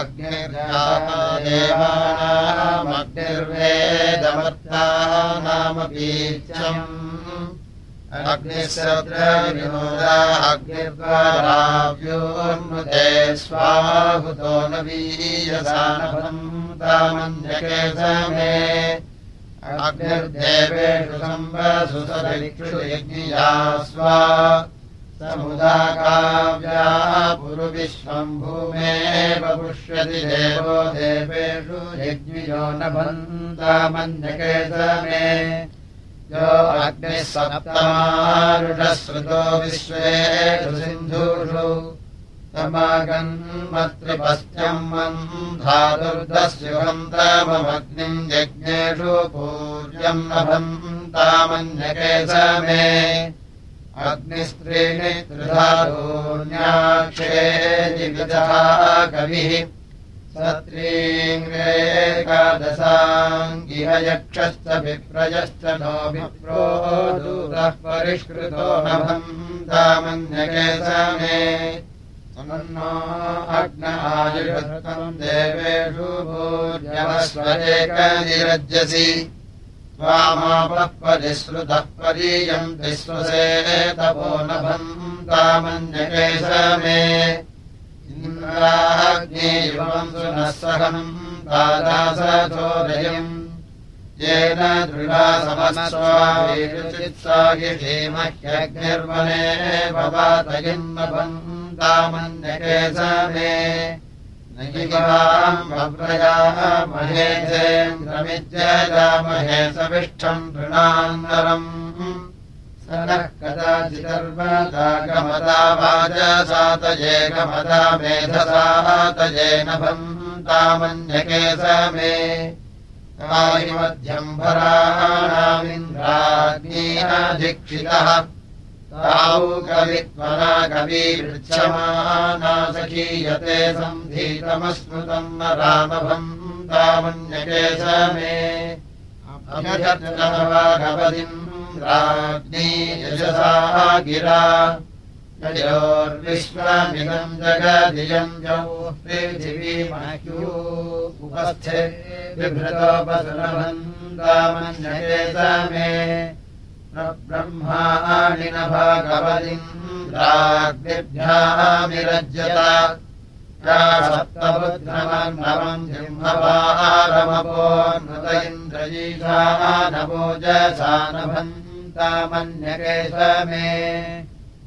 अग्निर्जादेवानामग्निर्वेदमर्ता नाम बीजम् अग्निश्रद्रविनोदा अग्निर्वाराव्योन्मुदे स्वाहुतो न वीयसानभम् तामन्यके समे अग्निर्देवेषु यज्ञिया स्वा समुदाकाव्या पुरुविश्वम् भूमे पुष्यति देवो देवेषु यज्ञियो न भन्तामन्यके समे यो अग्निः सप्तमारुषश्रुतो विश्वेषु सिन्धुषु। समागन्मत्रिपस्त्यम् धातुर्दस्युहम् ताममग्निम् यज्ञेषु पूज्यम् नभन्तामन्यके समे अग्निस्त्रीणि जिविदः कविः सत्रीङ्गेकादशाङ्गिह यक्षश्च विप्रजश्च नो विप्रो दूरः परिष्कृतो नभन्तामन्यके समे नो अग्नायुषम् देवेषु भूर्यवस्वरेकनिरज्यसि त्वामापः परिश्रुतः परीयम् विश्वसे तपो नभन्तामन्यके समे इन्द्राग्नेयुवम् सुनः सहम् दादासचोदयम् येन दृढासमस्वायुचित्सागिषीमह्यग्निर्वने भवातयन्नभन्तामन्यके समे नैवाम् भव्रयाः सविष्ठम् नृणान्तरम् स नः कदाचिदर्वदागमदा वाजसातये गमदा मेधसातये नभन्तामन्यके समे कायिमध्यम् भराणामिन्द्राग्नीयाधिक्षितः तावु कवित्वना कवीवृच्छमाना सखीयते सन्धीतमस्मृतम् न रामभन्तामन्यके समे भगवतिम् राज्ञी यशसा गिरा। योर्विश्वमिदम् जगदियम् जौ पृथिवीमह्यो उपस्थे बिभृतोपसुरभन्तामन्यके समे ब्रह्माणि न राज्ञिभ्यामिरज्यता या सप्तबुद्धमन्नवम् जिह्मवारमपोन्नत इन्द्रजीषा नवोजसा नभन्तामन्यके समे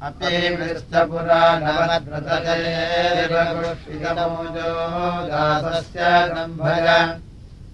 अपि वृष्टपुरा नवनद्रतजेरिवपुष्पितमोजो दासस्य सम्भय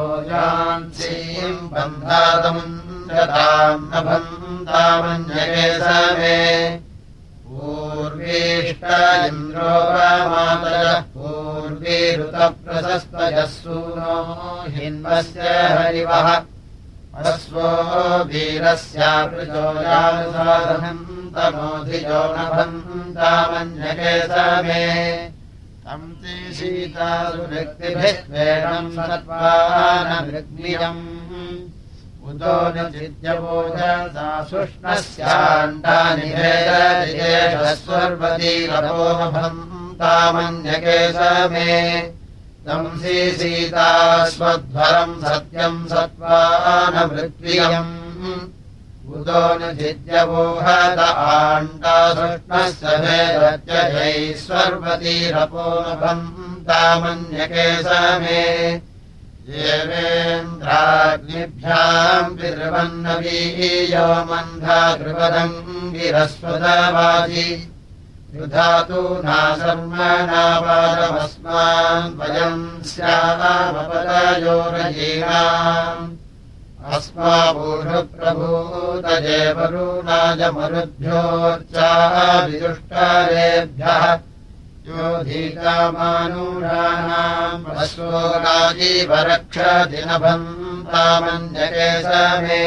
सिन्धभोजान्सीम् बन्धातम् दताम् न बन्धामन्यके समे पूर्वीष्ट इन्द्रो मातयः पूर्वीरुतप्रशस्तयः सूनो हिन्वस्य हरिवः अश्वो वीरस्यापृजोजानुसाधनम् तमोधिजो नभन्तामन्यके समे तम् ते सीतासुव्यक्तिभिः स्वेणम् सत्त्वानमृग्नियम् उतो न चिद्यवोजसा सुष्णस्याण्डानि भेदस्वर्वतीरपो नभन्तामन्यके समे तंसि सीता स्वध्वरम् सत्यम् सत्त्वानमृत्वियम् उदो न चिद्यवोहत आण्डासृष्णस्य भेदत्यजैश्वर्वतीरपो नभन्तामन्यके समे देवेन्द्राग्निभ्याम् पितृवन्नवीयो मन्धा ध्रुवदङ्गिरस्वदवाजि युधातु नाशर्मणापादमस्मान् वयम् स्यामपदयोरयीणाम्। अस्माभूषु प्रभूतजेवरूणायमरुभ्योच्चाविदुष्टारेभ्यः योधीतामानूषाणाम् अश्वोराजीवरक्षदिनभन्तामन्यके समे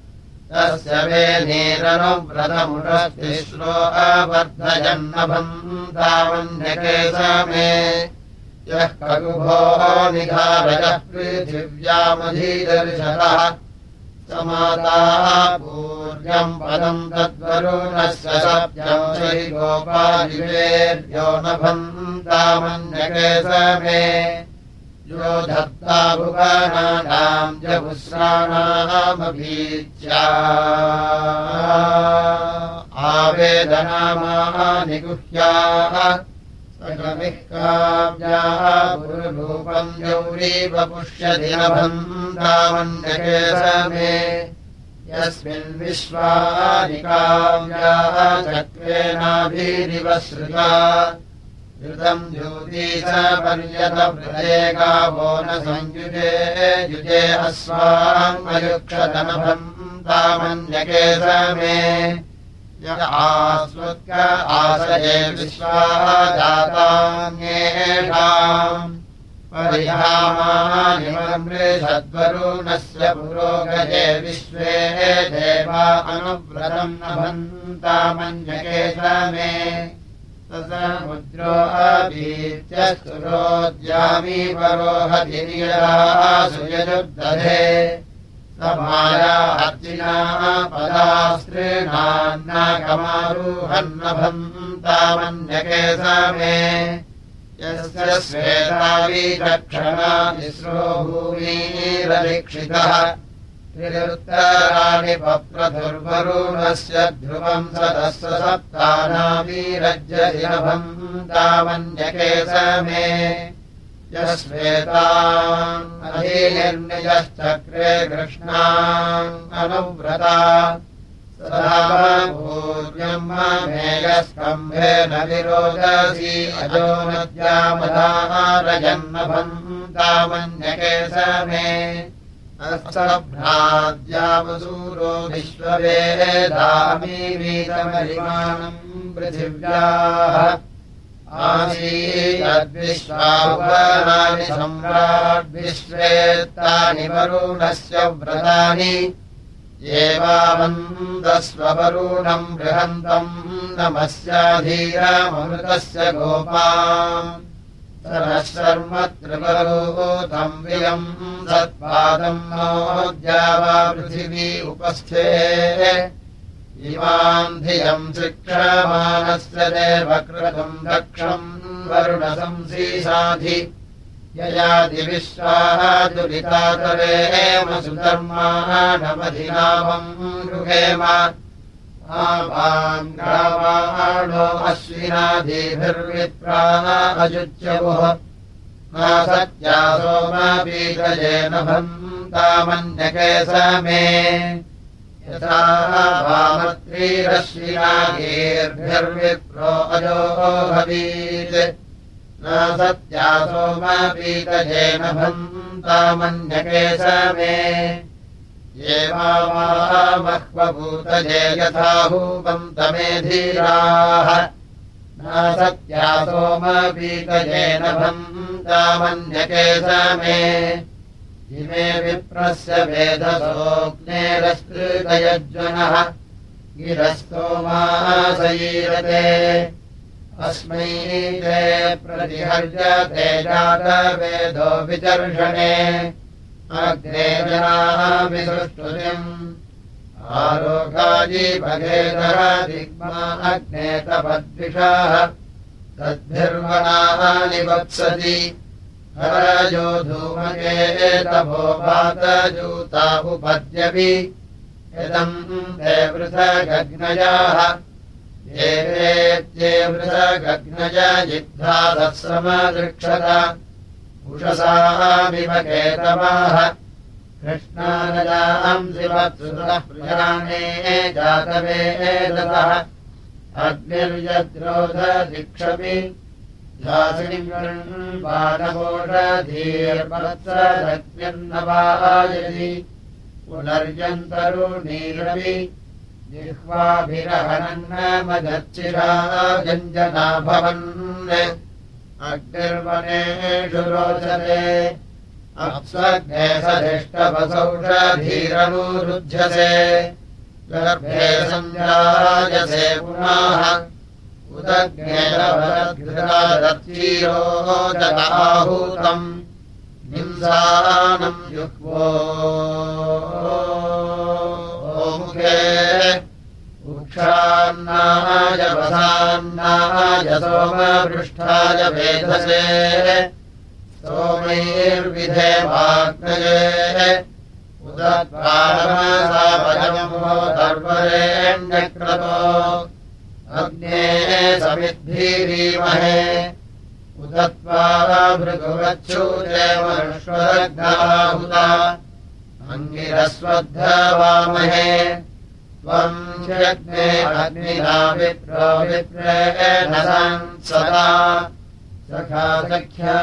तस्य वे नीरनुव्रतमुषस्तिश्रो अवर्धयन्नभन्तामन्यके समे यः कगुभो निधारयः पृथिव्यामधीदर्शतः समाताः पूर्यम् पदम् श्रीगोपादिवेर्यो न भन्तामन्यके समे धत्ता भुवनानाम् जपुस्राणामभीच्या आवेदनामानि गुह्याः सकमिः काव्याः गुरुरूपम् गौरीव पुष्यदिनभन्तामन्यके समे यस्मिन् विश्वानि काव्याः चक्रेणाभिरिव श्रुता ृतम् ज्योतीश पर्यतवृते गावो न संयुजे युजे अस्वाङ्गयुक्षतनभम् तामन्यके समे। य आसये विश्वा जातान्येषाम्। परिहामानिमृषद्वरुणस्य पुरोगजे विश्वे देवा अनुव्रतम् नभन्तामन्यके समे समुद्रो अभीत्यस्तुरोद्यामी परोहतिर्यदासुयजुर्दधे समाया अर्जिना पदास्त्रीणान्नाकमारुहन्नभन्तामन्यके समे यस्य स्वेतावीचक्षणा तिस्रो भूमिरलिक्षितः त्रिरुत्तराणि पप्रधुर्वरुणस्य ध्रुवम् सदस्य समे यस्वेताम् अधिनिर्निजश्चक्रे कृष्णाम् अनुव्रता। सदा पूर्यम् मेयस्कम्भेन विरोदसी अजो नद्यामधारजन्मभम् तावन्यके समे भ्राद्यावसूरो विश्ववेदामीवीतमरिमाणम् पृथिव्याः आसीद्विश्वानि सम्राड्विश्वेत्तानि वरुणस्य व्रतानि एवावन्दस्ववरुणम् बृहन्तम् नमस्याधीरमृतस्य गोपाम् वियम् सत्पादम् नोद्यावा पृथिवी उपस्थे इमाम् धियम् शिक्षमानस्य देवकृतम् दक्षम् वरुणशंसीसाधि ययादिविश्वाः दुरितातरेम सुधर्माणमधिनामम् गृहेम ो अश्विनादिभिर्विप्राः अजुच्यवोः न सत्या सोमापीतजेन भन्तामन्यके समे यथा वामत्रीरश्विनादीर्भिर्विप्रो अजो भवीत्। न सत्या सोमापीतजेन भन्तामन्यके समे एवामह्वभूतजे यथाहूपन्तमे धीराः सत्या सोमपीतजेन भन्तामन्यके समे इमे विप्रस्य वेदसोऽग्नेरस्कृतयज्वनः गिरस्तोमासयीरते अस्मै ते प्रतिहर्यते जातवेदो विचर्षणे अग्ने जनाभिसृष्टुतिम् आरोगाजीभगेदर दिग्मा अग्ने तपद्विषाः। तद्भिर्वणानि वत्सति हरजो धूमके तभो भातजूता उपद्यपि। यदम् ते पृथगग्नयाः एवेत्येवृतगग्नज जिद्धादत्समदृक्षत उषसामिव केतवाः कृष्णानजांसिवत्सुतः प्रजाने जातवेदतः अग्निर्यद्रोधदिक्षपि दासिनिर्बाणवोषधीर्वत्सदग्न्यन्नवायति पुनर्यन्तरुणीरवि। जिह्वाभिरहनन्नमदर्चिरा गञ्जना भवन् अग्निर्वनेषु रोचते। अप्स्वग्ने सधिष्टवसौषधीरनुरुध्यसे गर्भे सञ्जायसे पुनः। उदग्नेरवदग्धीरोदकाहूतम् निंसानम् जुह्वो मुखे उक्षान्नाय वसान्नाय सोमपृष्ठाय वेधसे। सोमैर्विधे वाग्नये। उदत्पादमसावयमो दर्वरेण्यक्रतो अग्ने समिद्भिरीमहे। उदत्वा भृगुवच्छूदेवश्वरग्नाहुता अङ्गिरस्वद्धवामहे त्वम् ह्यग्ने अग्निना विप्रो विप्रेण सदा। सखा सख्या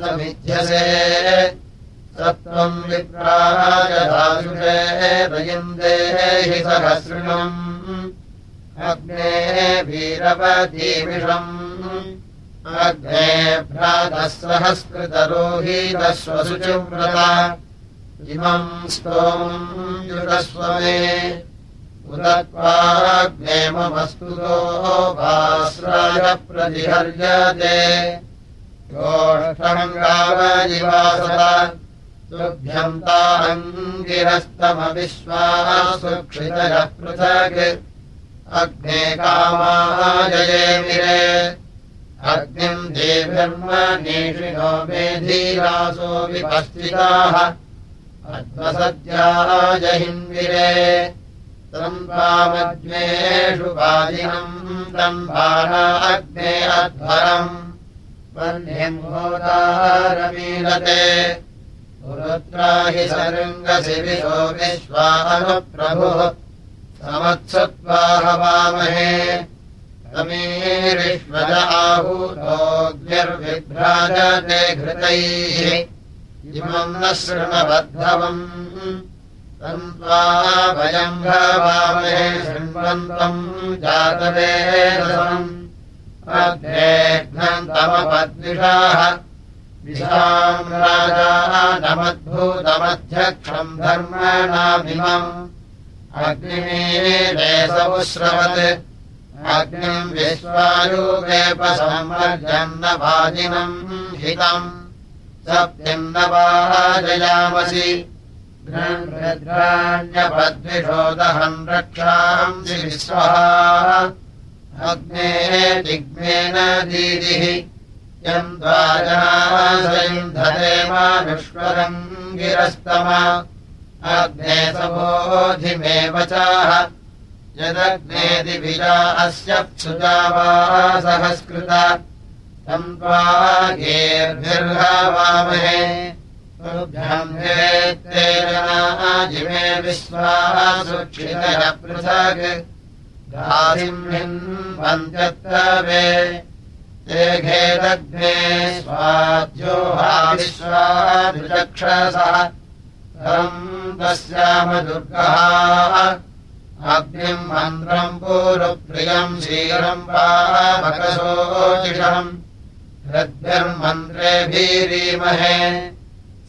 समिध्यसे सत्त्वम् विप्रायदाशुषे वयन्दे हि सहस्रिणम्। अग्ने वीरवतीमिषम् अग्ने भ्रातः सहस्कृतरोहीतस्वशुचिव्रता इमम् स्तोम् युषस्व मे उदत्वाग्ने ममस्तुतो भास्राय प्रतिहर्यते गोष्ठङ्गावजिवासत तुभ्यन्ताङ्गिरस्तमविश्वासुक्षितयः पृथक्। अग्ने कामाजये मिरे। अग्निम् देभिर्मनीषिणो मेधीरासो विपस्थिताः अध्वसद्याजहिन्विरे तम्बामज्ञेषु वाजिनम् तम्बाना अग्ने अध्वरम्। वह्निम्भोदारमीलते पुरुत्रा हि सृङ्गसि विशो विश्वानुप्रभुः समत्सत्त्वा हवामहे। समीरिष्वज आहूतोऽग्निर्विभ्राजते घृतैः। इमम् न शृणबद्धवम् भवामहे शृण्वन्तम् जातवेदसम् अग्नेघ्नन्तमपद्विषाः विशाम् राजानमद्भूतमध्यक्षम् धर्मणामिमम्। अग्निमीरेसमुश्रवत् अग्निम् वाजिनम् हितम्। सप्तिम् न वाजयामसि घृण्भद्राण्यपद्विषोदहम् रक्षांसि विश्वः अग्ने दिग्मेन दीदिः। यम् द्वाजासयम् धरेमानुष्वरम् गिरस्तम। अग्ने समोधिमेव चाह। यदग्नेदिविजा अस्य सुजावासहस्कृत। तम् त्वा गेर्भिर्हवामहे। तुभ्यम् जिमे विश्वासुक्षितः पृथक् गासिंहिन्वन्त्यत्तवे ते घेदग्ने स्वाद्योहाविश्वाभिचक्षसः तम् तस्याम दुर्गः अग्निम् मन्त्रम् पूरुप्रियम् क्षीरम् वामकशोचिषम् हृद्भिर्मन्त्रेभीरीमहे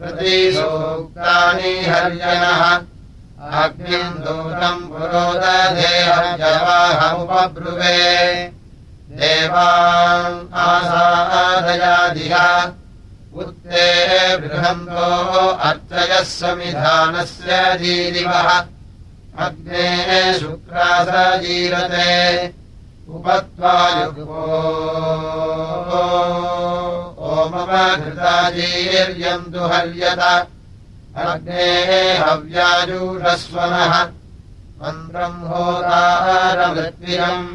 प्रतिसूक्तानि हर्यनः अग्निम् दूतम् पुरोदधेहमुपब्रुवे देवान् आसादयादिह उत्ते बृहन्तो अर्चयः समिधानस्य जीरिवः अग्ने शुक्रासजीरते उपत्वायुगो ओममघृताजीर्यन्तु हर्यत अग्ने हव्याजूषस्वनः मन्त्रम् होतारमृत्विरम्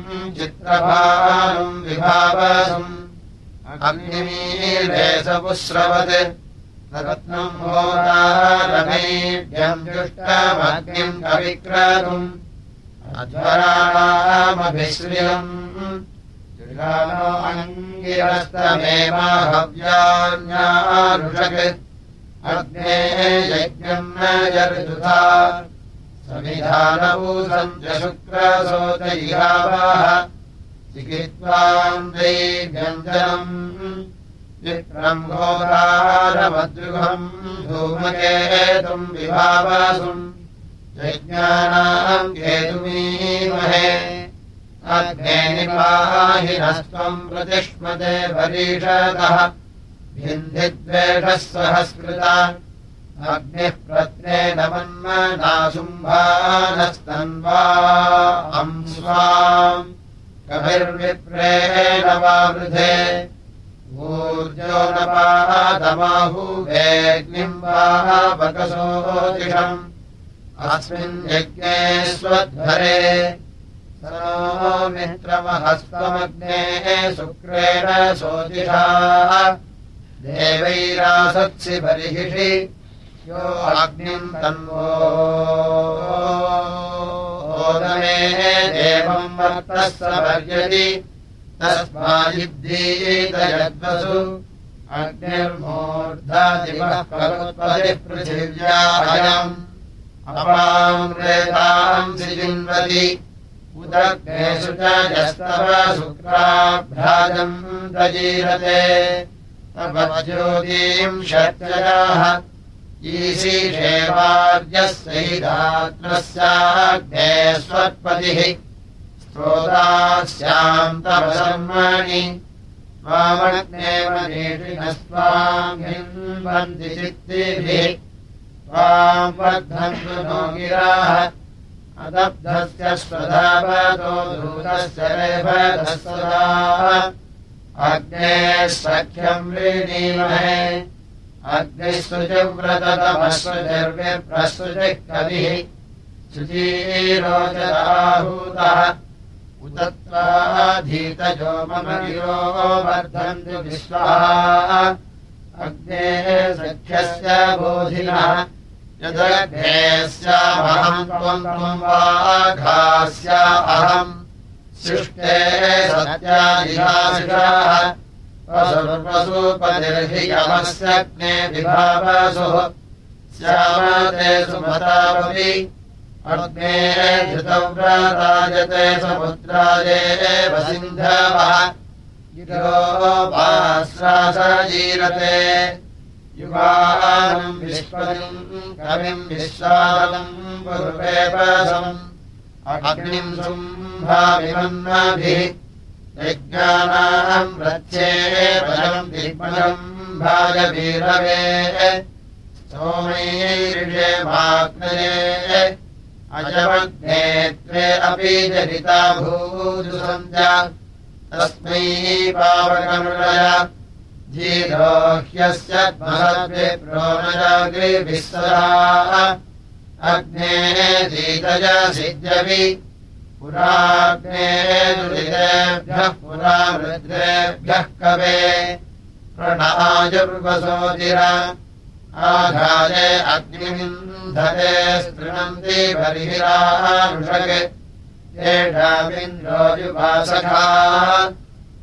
अग्निमीलेसपुस्रवत् रत्नम् होतारमेभ्यम् जुष्टमग्निम् कविक्रतुम् अध्वराणामभिश्रियम्। अङ्गिरस्तमेवाहव्यान्यारुषक् अग्ने यज्ञम् न यर्जुधा समिधानभूतम् च शुक्रसोत इहावाः चिकित्वाम् दैव्यञ्जनम् चित्रम् घोरारमद्रुहम् धूमकेतुम् विभावासुम् यज्ञानाम् केतुमीमहे। अग्ने निपाहिनस्त्वम् प्रतिष्मते परीषतः भिन्दिद्वेषः सहस्कृता अग्निः प्रत्ने नमन्मनासुम्भानस्तन्वा अंस्वाम् कभिर्विप्रेण वा वृधे। ऊर्जो न पादमाहुवेग्निम् वा बकसोदिषम् अस्मिन् यज्ञे स्वध्वरे। मित्रमहस्तमग्ने शुक्रेण सोदिषा देवैरासत्सि बर्हिषि यो अग्निम् तन्वो। ओदमे देवम् वर्तः स पर्यति। तस्मादिब्धीतयद्वसु। अग्निर्मूर्धादिवः करोत्पदिः पृथिव्याहयम् अपाङ्ग्रेतांसि जिन्वति उदग्नेषु च यस्तव शुक्राभ्राजम् प्रजीरते ज्योतीम् शर्चयाः ईशीषेवार्यस्यैधात्रस्याग्ने स्वत्पतिः। स्तोतास्याम् तव शर्माणि त्वामग्नेव नेषिणस्त्वामिन्वन्ति चित्तिभिः अग्ने सख्यम् वीणीमहे अग्निस्तुजव्रततमस्वजर्विप्रस्तुतिः कविः शुचीरोचराहूतः उदत्वाधीतजो मम गिरो वर्धन्तु विश्वाः। अग्ने सख्यस्य बोधिनः यदग्नेस्यामहम् त्वम् त्वम् वाघास्या अहम्। सृष्टे सत्यादिशाशिषाः सर्वसूपनिर्हि यमस्यग्ने विभावसुः। स्यामते सुमतावपि अग्ने धृतव्रतायते समुद्रादेव सिन्धवः गिरोपाश्रासजीरते युवानम् विश्वम् कविम् विश्वादम् पुरुपेपसम् अग्निम् शुम्भाभिमन्नाभिः यज्ञानाम् रथ्ये बलम् दिग्मलम् भाजवीरवे। सोमैरिषे माग्नये अजमग्ने त्वे अपि जनिता भूजुसञ्च। तस्मै महद्विप्रोनजाग्रिभिः सदा अग्ने धीतज सिद्ध्यपि। पुराग्ने दुरितेभ्यः पुरा वृद्रेभ्यः कवे। प्रणायुर्वसोतिर आघाये अग्निमिन्धते येषामिन्द्रोजुपासखा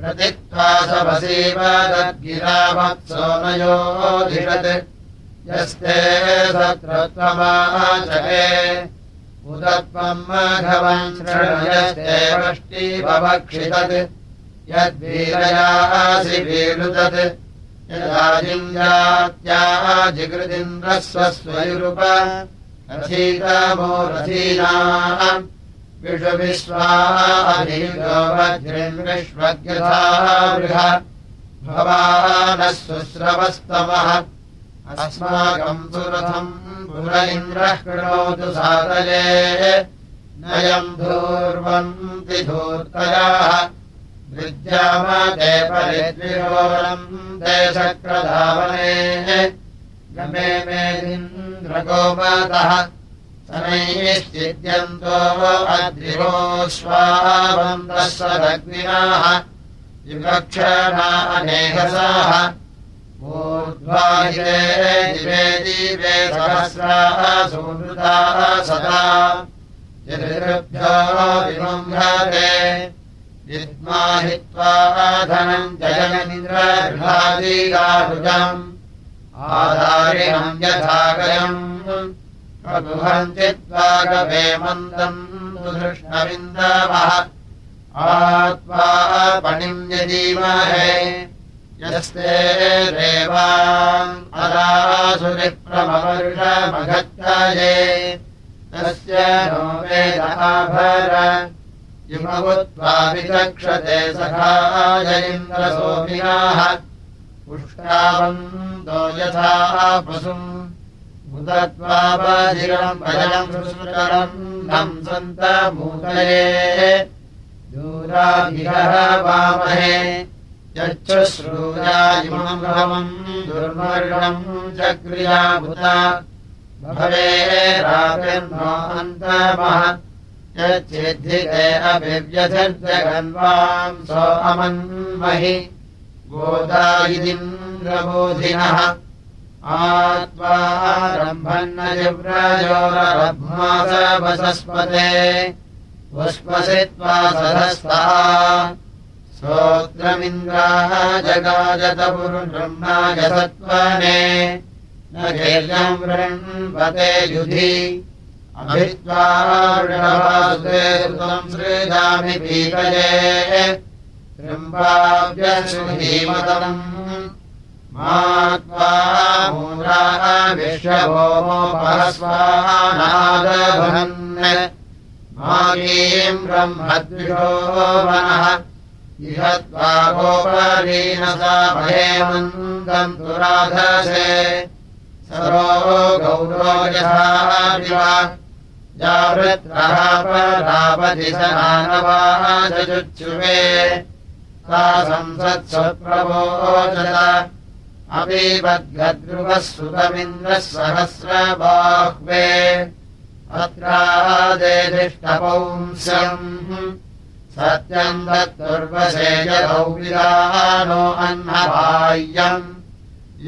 प्रतित्वा सवसीव तद्गिरामत्सोमयोधिषत् यस्ते सत्रत्वमाचके उदत्वम् माघवम् शृणयस्ते वष्टिवभक्षितत् यद्वीरयासि वीरुदत् यदाजिञ्जात्याः जिगृदिन्द्रस्वस्वयुरुप रथीतमो रथीनाः वज्रिन् विश्वज्ञथा भवानः सुस्रवस्तमः अस्माकम् सुरथम् पुर इन्द्रः कृणोतु सातये नयम् धूर्वन्ति धूर्तयाः विद्यामते परिद्विरोरम् देशक्रधावने गमे अद्रिवोऽश्वावन्तः सदग्निनाः विवक्षणा अनेकसाः ऊर्ध्वाहिरे दिवे दिवे सहस्राः सुहृताः सदा। विद्माहित्वा धनम् जयनिन्द्रगृहादिगाढुजम् आधारिणम् यथागयम् प्रबुहञ्चित्वागवे मन्दम् सुधृष्णविन्दवः आत्वा पणिम् यदीमहे यस्ते अदासुरिप्रमवर्षमघत्तये। तस्य नो वेदाभर इमवुत्वा विचक्षते सखाय इन्द्रसोमिनाः पुष्टावन्तो यथा पशुम् यच्छ्रूया इमम् भवम् दुर्वर्णम् चक्रियाभूता। भवे राजन्नो अन्तमः। यच्छिद्धिते अभिव्यथिर्जगन्वाम् सो अमन्महि गोदायिदिन्द्रबोधिनः। आत्मारम्भन्न जिव्रजोरब्मासवसस्पते पुष्पसि त्वा सोत्रमिन्द्राः जगाजतपुरुब्रह्माय सत्त्वने न केल्यम् वृण्वते युधि। अभित्वासुते सुतम् सृजामि पीकये त्र्यम्बाव्यसुधीमतम् मात्वा मूलाः विश्वभोमोपहस्वानादभन् मागीम् ब्रह्मद्विषो मनः इह त्वा गोपरीनसा महेमन्दम् दुराधसे। सरो गौरो यथा जावृत्रः परापतिशनानवाचुच्युवे सा संसत्स्वप्रवोचत अबीवद्गद्रुवः सुतमिन्द्रः सहस्रबाह्वे अत्रादेधिष्टपौंस्यम् सत्यम् विदानो अह्नबाह्यम्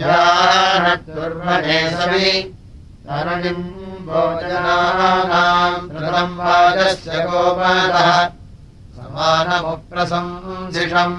यानर्वणे सवि तरणिम् भोजनानाम् कृतम् वाजस्य गोपालः समानमुप्रशंसिषम्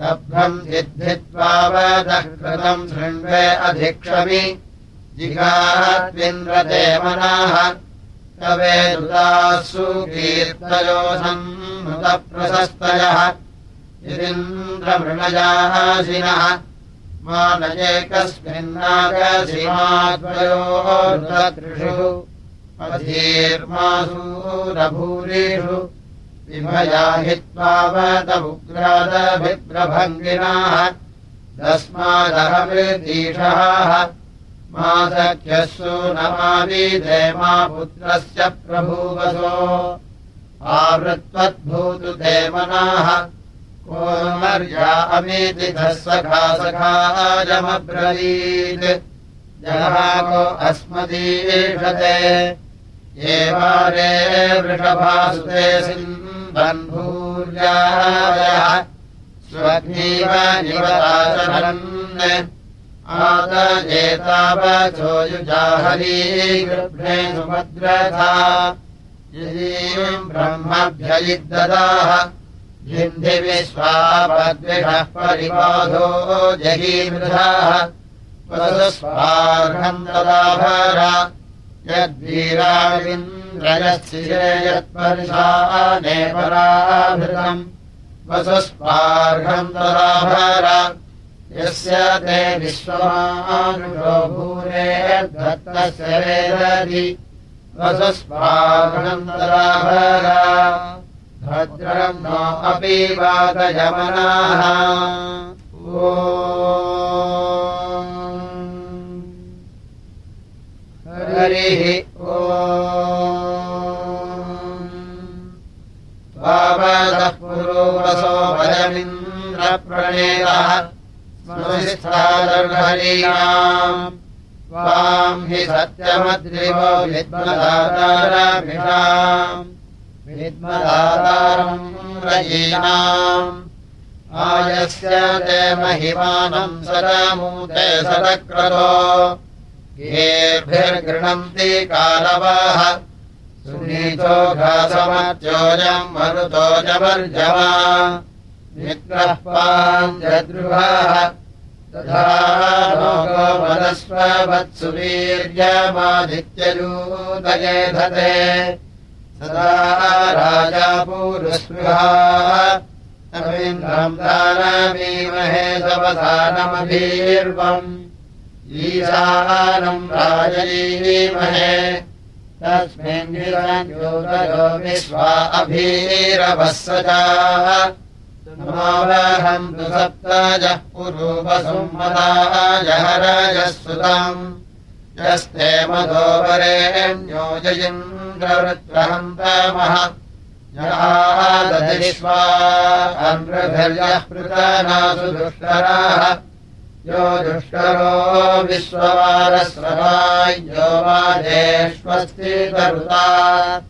लभ्रम् सिद्धित्वावदः कृतम् शृण्वे अधिक्षमि। जिगात्विन्द्रदेवनाः कवे मानयेकस्मिन्नागसीमाद्वयोः त्रिषु अधीर्मासूरभूरिषु विभया हित्वावतमुग्रादभिप्रभङ्गिनाः तस्मादहमृतीषाः मा सख्यः सूनमावीदे मा पुत्रस्य प्रभूवसो आवृत्वद्भूतु देवनाः कोमर्या अमीतिथः सखा सखायमब्रवीत् जहाको अस्मदीषते एवारे वृषभासुते सिम्बन्भूर्यायः स्वग्नीव निवराचरन् आदजेतावचो युजाहरी गृभ्रे सुभद्रथा यदीम् ब्रह्मभ्ययिद्ददाः भिन्धिविश्वापद्विषः परिबाधो जहीमृधाः वसुस्वार्हम् तदाभर यद्वीराविन्द्रयस्थिरे यत्पर्शाने पराभृतम् वसुस्वार्हम् तदाभर यस्य ते विश्वमानुषो भूरे दत्तस्य वेदधि वसुस्वार्हम् तदाभर भद्रम् नो अपि वातयमनाः ओ। हरिः ओवदः स्मृतिस्थादर्हरीणाम् त्वाम् हि सत्यमद्रिवो विद्मदातारभिषाम् विद्मदातारम् रयीणाम् आयस्य ते महिमानम् सदमूते सदक्रतो। येभिर्गृह्णन्ति कालवाः। सुनीतो घासमर्चोजम् मरुतो जवर्जवा मित्रः पाञ्जद्रुवः तथा लोकोमदस्वत्सुवीर्यमादित्ययूतये धते सदा राजा पूरुस्पृहान्द्रम् दानमीमहे सवधानमभीर्वम् ईशानम् राजयीमहे तस्मिन् विश्वा अभीरवः सजाः समावहन्तु सप्ताजः पुरूपसुमदाय हरजः सुतम् यस्ते मधोपरेण्योजयिन्द्रवृत्रहन्तमः जहादधिष्वा अनृभिर्यः पृतनासु दुष्कराः यो दुष्करो विश्ववारस्रवायो वाजेष्वस्ति सर्वस्वविष्ठसमनावसोगहि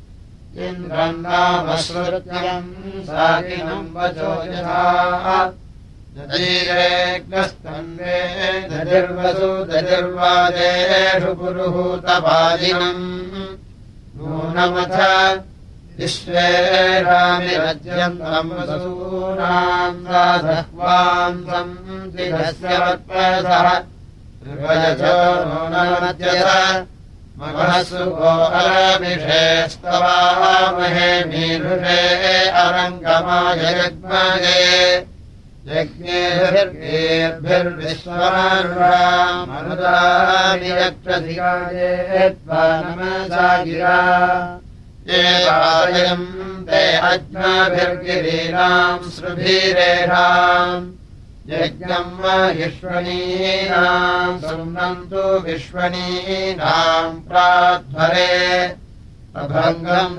इन्द्रम् नामश्रुत्यम् साकिनम् वचो यथा। दधीरेग्नस्तन्वे दधिर्वसु दधिर्वादेषु पुरुहूतपादिनम्। नूनमथ विश्वे रामिरज्यन्तम् वसूनाम् दाधह्वान्तम् दिघस्य वत्पसः त्रिवयजो नूनमद्यथ महसु वो अलमिषेस्तवामहे मीरुषे अरङ्गमाय यज्ञे यज्ञेभिर्भिर्विश्वमनुदानि यक्षधिकाये त्वा नमसा गिरा एवायम् ते अज्ञाभिर्गिरीणाम् श्रुभिरेषाम् यज्ञम् महिष्वणीनाम् शृण्वन्तु विश्वणीनाम् प्राध्वरे। अभङ्गम्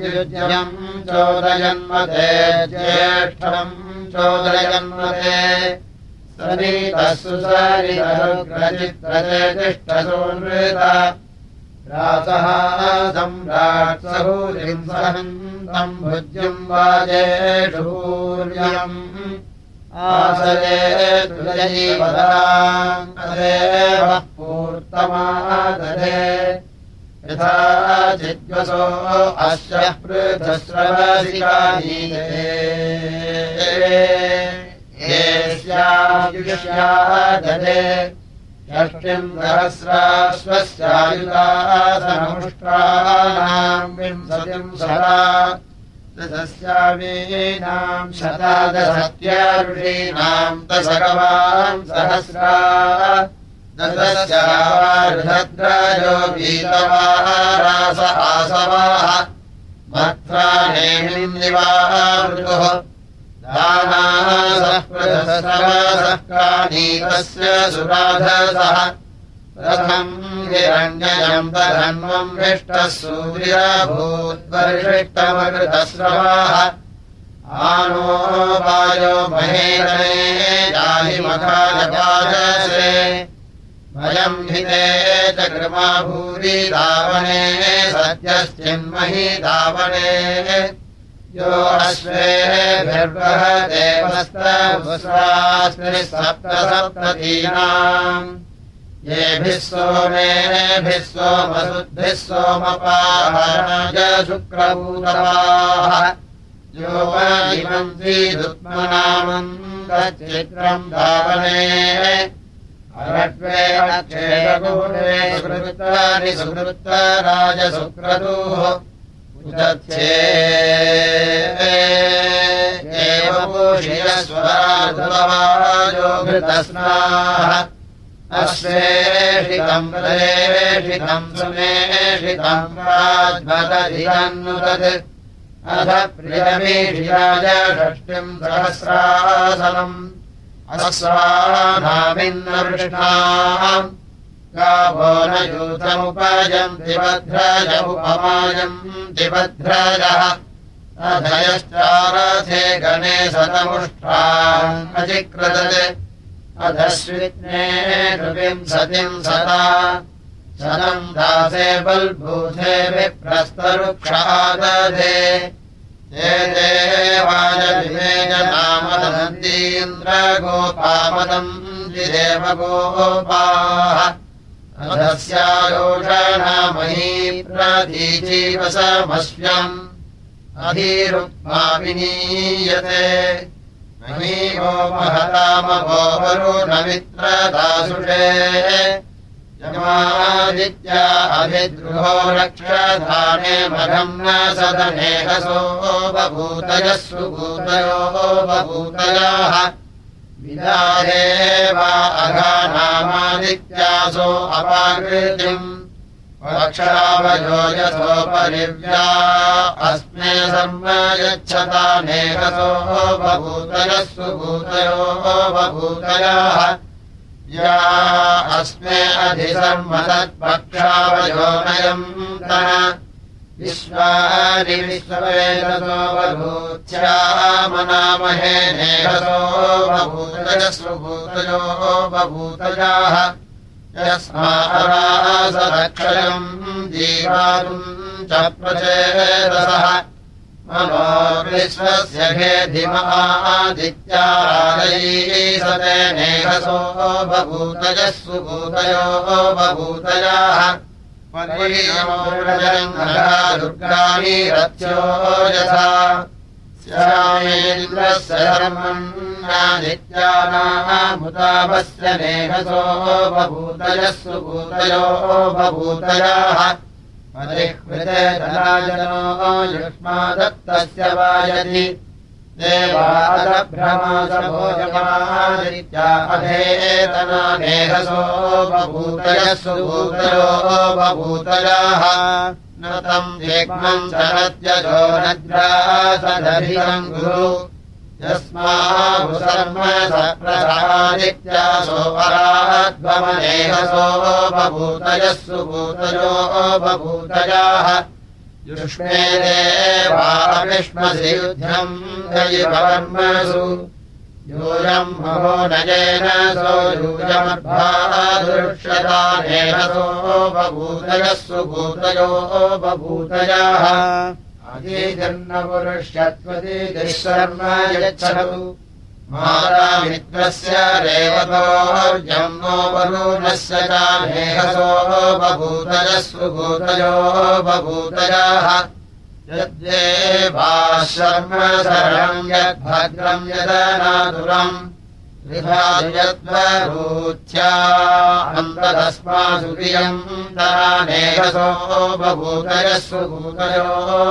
युज्यम् चोदयन्मते ज्येष्ठम् चोदयन्मते। सरितरुग्रचित्रते तिष्ठसो नृत रासः सम्राट्सहूरिम् सहन्त तम् भुज्यम् वाजेषूर्यम् आसरे तुलयीवदादेव पूर्तमादरे। यथा पृथस्रवसिकानीये येष्यायुष्यादरे षष्टिम् सहस्राश्वस्यायुदासमुष्ट्राणाम् विंशतिम् सदा दशस्यावीनाम् शतादशत्यारुषीणाम् दशगवान् सहस्रा दशस्यावार्धद्राजो वीतवारास आसवाः मत्राणेमिन्दिवाः मृदुः दानासः कानीतस्य सुराधसः रथम् हिरण्ययम् तधन्वम् हृष्टः सूर्याभूद्वर्षिष्टमकृतस्रवाः आनो वायो महेरणे याहि मखाजपाजसे भयम् हिते च कृमा भूरि दावने सत्यश्चिन्महि दावने यो अश्वेभिर्वहदेवस्तभुस्रास्ति सप्तसप्ततीनाम् येभिः सोमेभिः सोमसुद्भिः सोमपाहाराज शुक्रभूतवाः योपजीवन्ति दुत्मनामम् तच्चित्रम् धावने। अक्षेदगुणे सुकृतानि सुकृतराजसुक्रतुः एवपूषियस्वराधुवाजो घृतस्नाः अश्वेषितम् प्रदेशितम् सुमेषितम् राज्भदधिरन्नुदत् अथ प्रियमीषिराज षष्टिम् सहस्रासनम्। अस्वानामिन्नवृष्णाम् गावो न भद्रज उपमायन्ति भद्रजः अधयश्चारथे गणे सतमुष्टाम् अचिक्रदत् अधश्वित्ने विंशतिम् सदा शतम् दासे बल्भूते विप्रस्तरुक्षादधे ते देवायविवेजनामदन्दीन्द्रगोपामदम् द्विदेवगोपाः अधस्यायोषणामही प्रतीजीवसमश्यम् अधीरुक्मा विनीयते महीवो महतामगोपरो न मित्रदासुषे यमादित्या अभिद्रुहो रक्षधाने मघम् न सदनेहसो बभूतयः सुभूतयो बभूतयाः विदाहे वा अघानामादित्यासो अपाकृतिम्। वक्षावयो यथोपरिव्या अस्मे सर्वयच्छतानेकसो बभूतयः सुभूतयो बभूतयाः या अस्मे अधिसर्मतत्पक्षावयोनयम् तन विश्वानि विश्ववेदसो बभूत्यामनामहे नेहसो बभूतयः सुभूतयो बभूतयाः यस्मारासदक्षयम् जीवातुम् च प्रचेदसः। मनो विश्वस्य घेधिमादित्यारालयीसते नेहसो बभूतयः सुभूतयो रथ्यो यथा श्यामेन्द्रस्य धर्मन्नादित्यानामुतापस्य नेहसो बभूतयः सुभूतयो बभूतयाः परिह्वृते धनाजनो युष्मादत्तस्य वायति अधेतना नेहसो बभूतयः सुभूतयो बभूतयाः। न तम् गुरु। यस्माभुसर्म सप्रसादित्यासो पराध्वमनेहसो बभूतयः सुभूतयो बभूतयाः युष्मे युध्यम् दयिवर्मसु यूयम् महो नयेन सो यूयमर्भादृश्यता नेहसो बभूतयः सुभूतयो बभूतयाः अजीजन्नपुरुष्यत्वतीतिः यच्छतु मातामित्रस्य रेवतोर्जन्मो वरुणस्य च मेहसो बभूतयः सुभूतयो बभूतयाः यद्देवा शर्म शरणम् यद्भद्रम् अन्तदस्मासु प्रियम् तरानेहसो बभूतयः सुभूतयो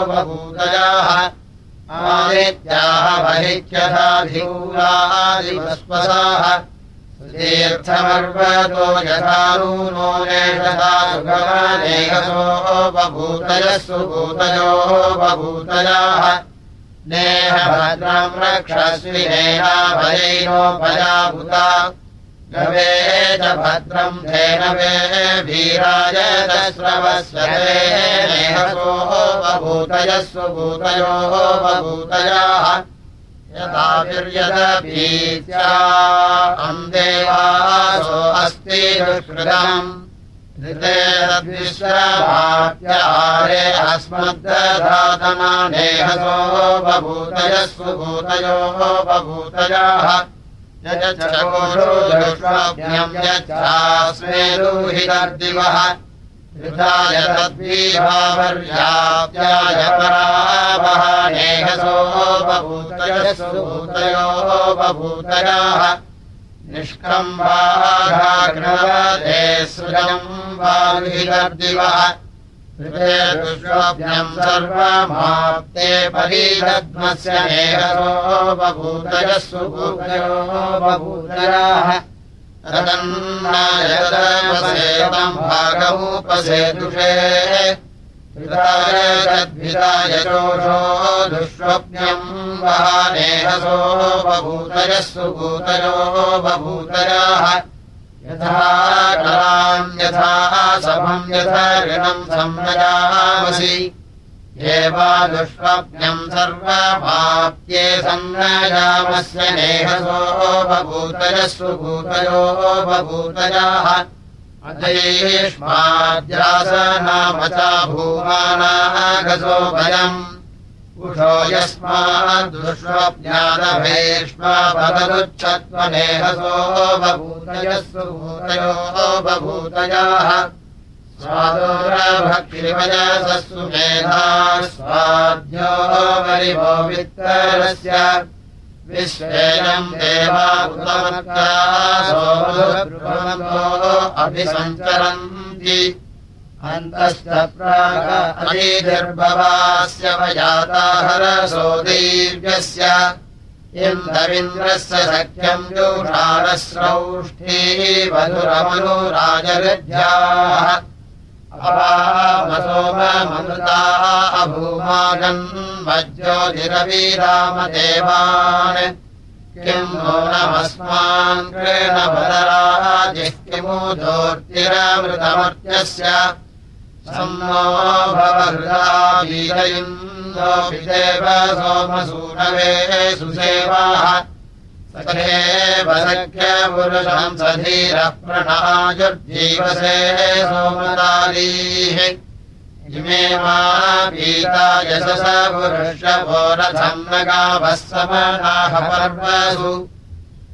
बभूतयाः आदित्याः यथा नूनो नेषधा सुगमनेहसो बभूतयः सुभूतयो बभूतयाः नेह भद्रम् रक्षस्विनेहाभयैनोपयाभूता च भद्रम् धेनवे वीराय दस्रवस्वनेहसो बभूतयः सुभूतयोः बभूतयाः यदाभिर्यदपीत्या अन्देवासो अस्ति दुष्कृतम्। ऋतेरद्विश्रभात्यारे अस्मद्दधातनानेहसो बभूतयः सुभूतयोः बभूतयाः दूहितर्दिवः ऋताय तद्वीभावर्याप्याय परावः। नेहसो बभूतयः निष्कम्बाघाग्नवते सुजम् वाहितर्दिवः ऋते दुष्वाभ्यम् सर्वमाप्ते परिदद्मस्य नेहसो बभूतयः सुभूतयो बभूतयाः तदन्नायदमसेतम् भागमुपसेतुषे। तद्भिदाय चोषो दुष्वप्न्यम् वहानेहसो बभूतयः सुभूतयो बभूतयाः यथा कलाम् यथा सभम् यथा ऋणम् एवा दुष्वप्न्यम् सर्वमाप्ये सङ्गजामस्य नेहसो बभूतयः सुभूतयो बभूतयाः अधैष्माद्यासनाम च भूमानागसो भयम् पदरुच्छत्वनेहसो बभूतयः स्वादोरभक्षिवयसस्सु मेधा स्वाद्यो वरिवो वित्तरस्य विश्वेनम् देवा उतमत्कासो अभिसञ्चरन्ति अलीनिर्भवास्य वजाताहरसो देव्यस्य इन्दविन्द्रस्य सख्यम् जोषारस्रौष्ठी मधुरमनुराजगृध्याः अपामसोममृताः अभूमागन् मज्ज्योतिरवीरामदेवान् किम् नो नमस्मान् कृणभदराजिः किमु दोर्तिरमृतमर्त्यस्य सोमसूनवे सुसेवाः। सखेव सख्यपुरुषम् सधीरः प्रणाजुर्जीवसे सोमदारीः। इमे मा पीता यशस न गावः समनाः पर्वसु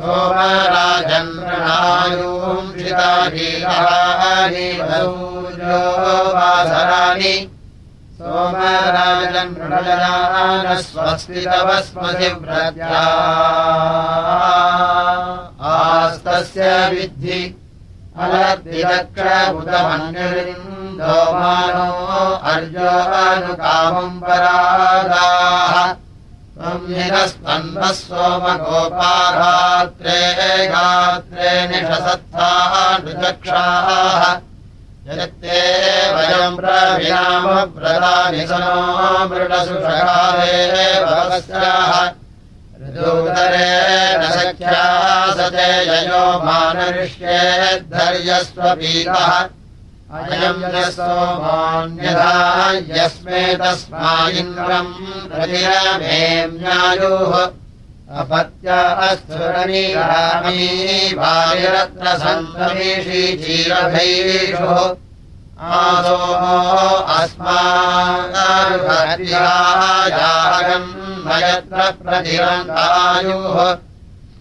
सोमराजन्मणायूंशिताहीराणि वसूर्यो वासराणि सोमराजन् मृणजनान स्वस्तितवस्मसि व्रजा आस्तस्य विद्धि अलद्विदक्षबुधमन्यरिन्दो मानो अर्जुनुकामम् परादाः संहिनस्तन्वः सोमगोपाघात्रे गात्रे निषसत्थाः नृचक्षाः यत्ते वयम् प्रविनामव्रतानि सनो मृडसुषकाले भवस्याः ऋदूतरे न सख्या स ते ययो मानरिष्येद्धर्यस्वपीतः अयम् न सोमान्यथा यस्मे तस्मा इन्द्रम् प्रतिरमेम्यायुः अपत्य आसो अस्मागम् मयत्र प्रतिरन्तायुः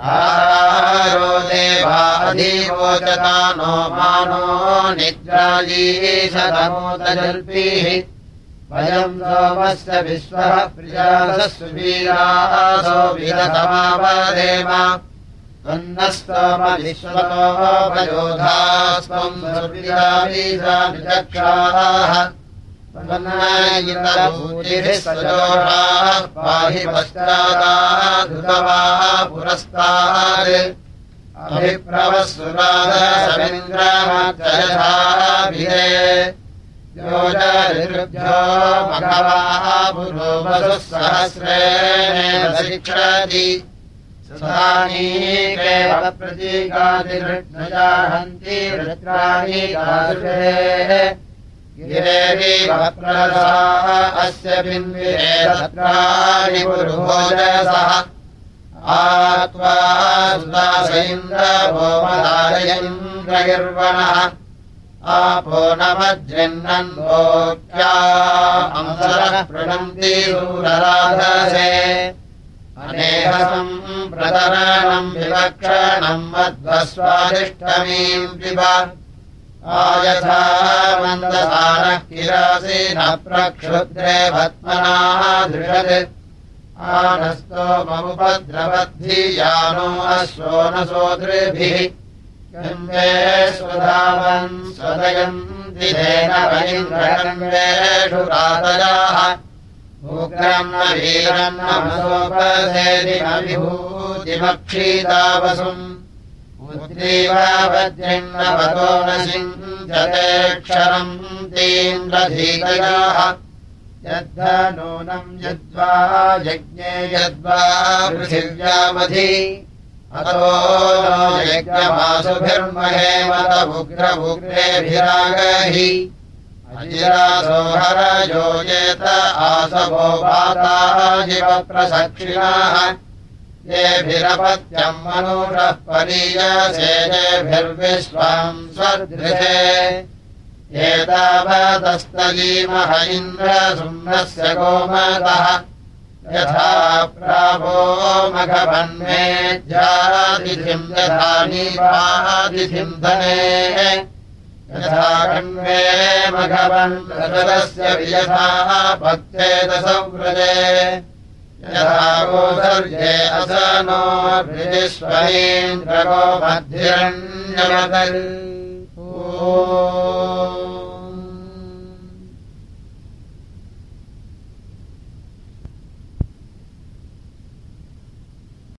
स्यामपतयोरयीनाम् देवाधिवोचता नो मानो निद्रायीशतमोदजल्पीः वयम् सोमस्य विश्वः प्रियासुवीरासो विरतमावदेव त्वन्नस्तोम विश्वतोपयोधास्त्वम् पुरस्तात् अभिप्रवसुराधरवीन्द्रमत्रयथाभिरे योजनिर्भ्यो मघवाः सहस्रेण शिक्षति। सुधानीकेव प्रतीकादिनजाहन्ति वृत्राणि अस्य आत्वा सुदासेन्द्रभोमदारयन्द्रगिर्वणः आपो न पृणन्ति सूरराधसे अनेहसम् प्रतरणम् विवक्षणम् मध्वस्वादिष्टमीम् पिब आयथा मन्दसानः किरासि न प्रक्षुद्रे भत्मना दृशत् आनस्तो ममुपद्रवद्धियानो अश्वो न सोदृभिः। स्वधावन् न वीरम् न विभूतिमक्षीतावसुम् वज्रिन्नवतो न सिञ्चतेऽक्षरम् तीन्द्रधीतयाः। यद्धा नूनम् यद्वा यज्ञे यद्वा पृथिव्यामधि अतो नो यज्ञमासुभिर्महेमत उग्रमुग्रेभिरागहि अजिरासो हरयोजेत आसवो येभिरपत्यम् मनुषः परीयसेजेभिर्विश्वाम् स्वदृशे एतावदस्तलीमह इन्द्रसुम्नस्य गोमतः। यथा प्राभो मघवन्मेध्यादिथिम् यथा नीपादिथिम् धने। यथा कण्वे मघवन् रजलस्य वियथा भक्तेदसव्रजे यथागोधर्ये असनो विश्वरीन्द्रगो मध्यरण्यमदल् ओ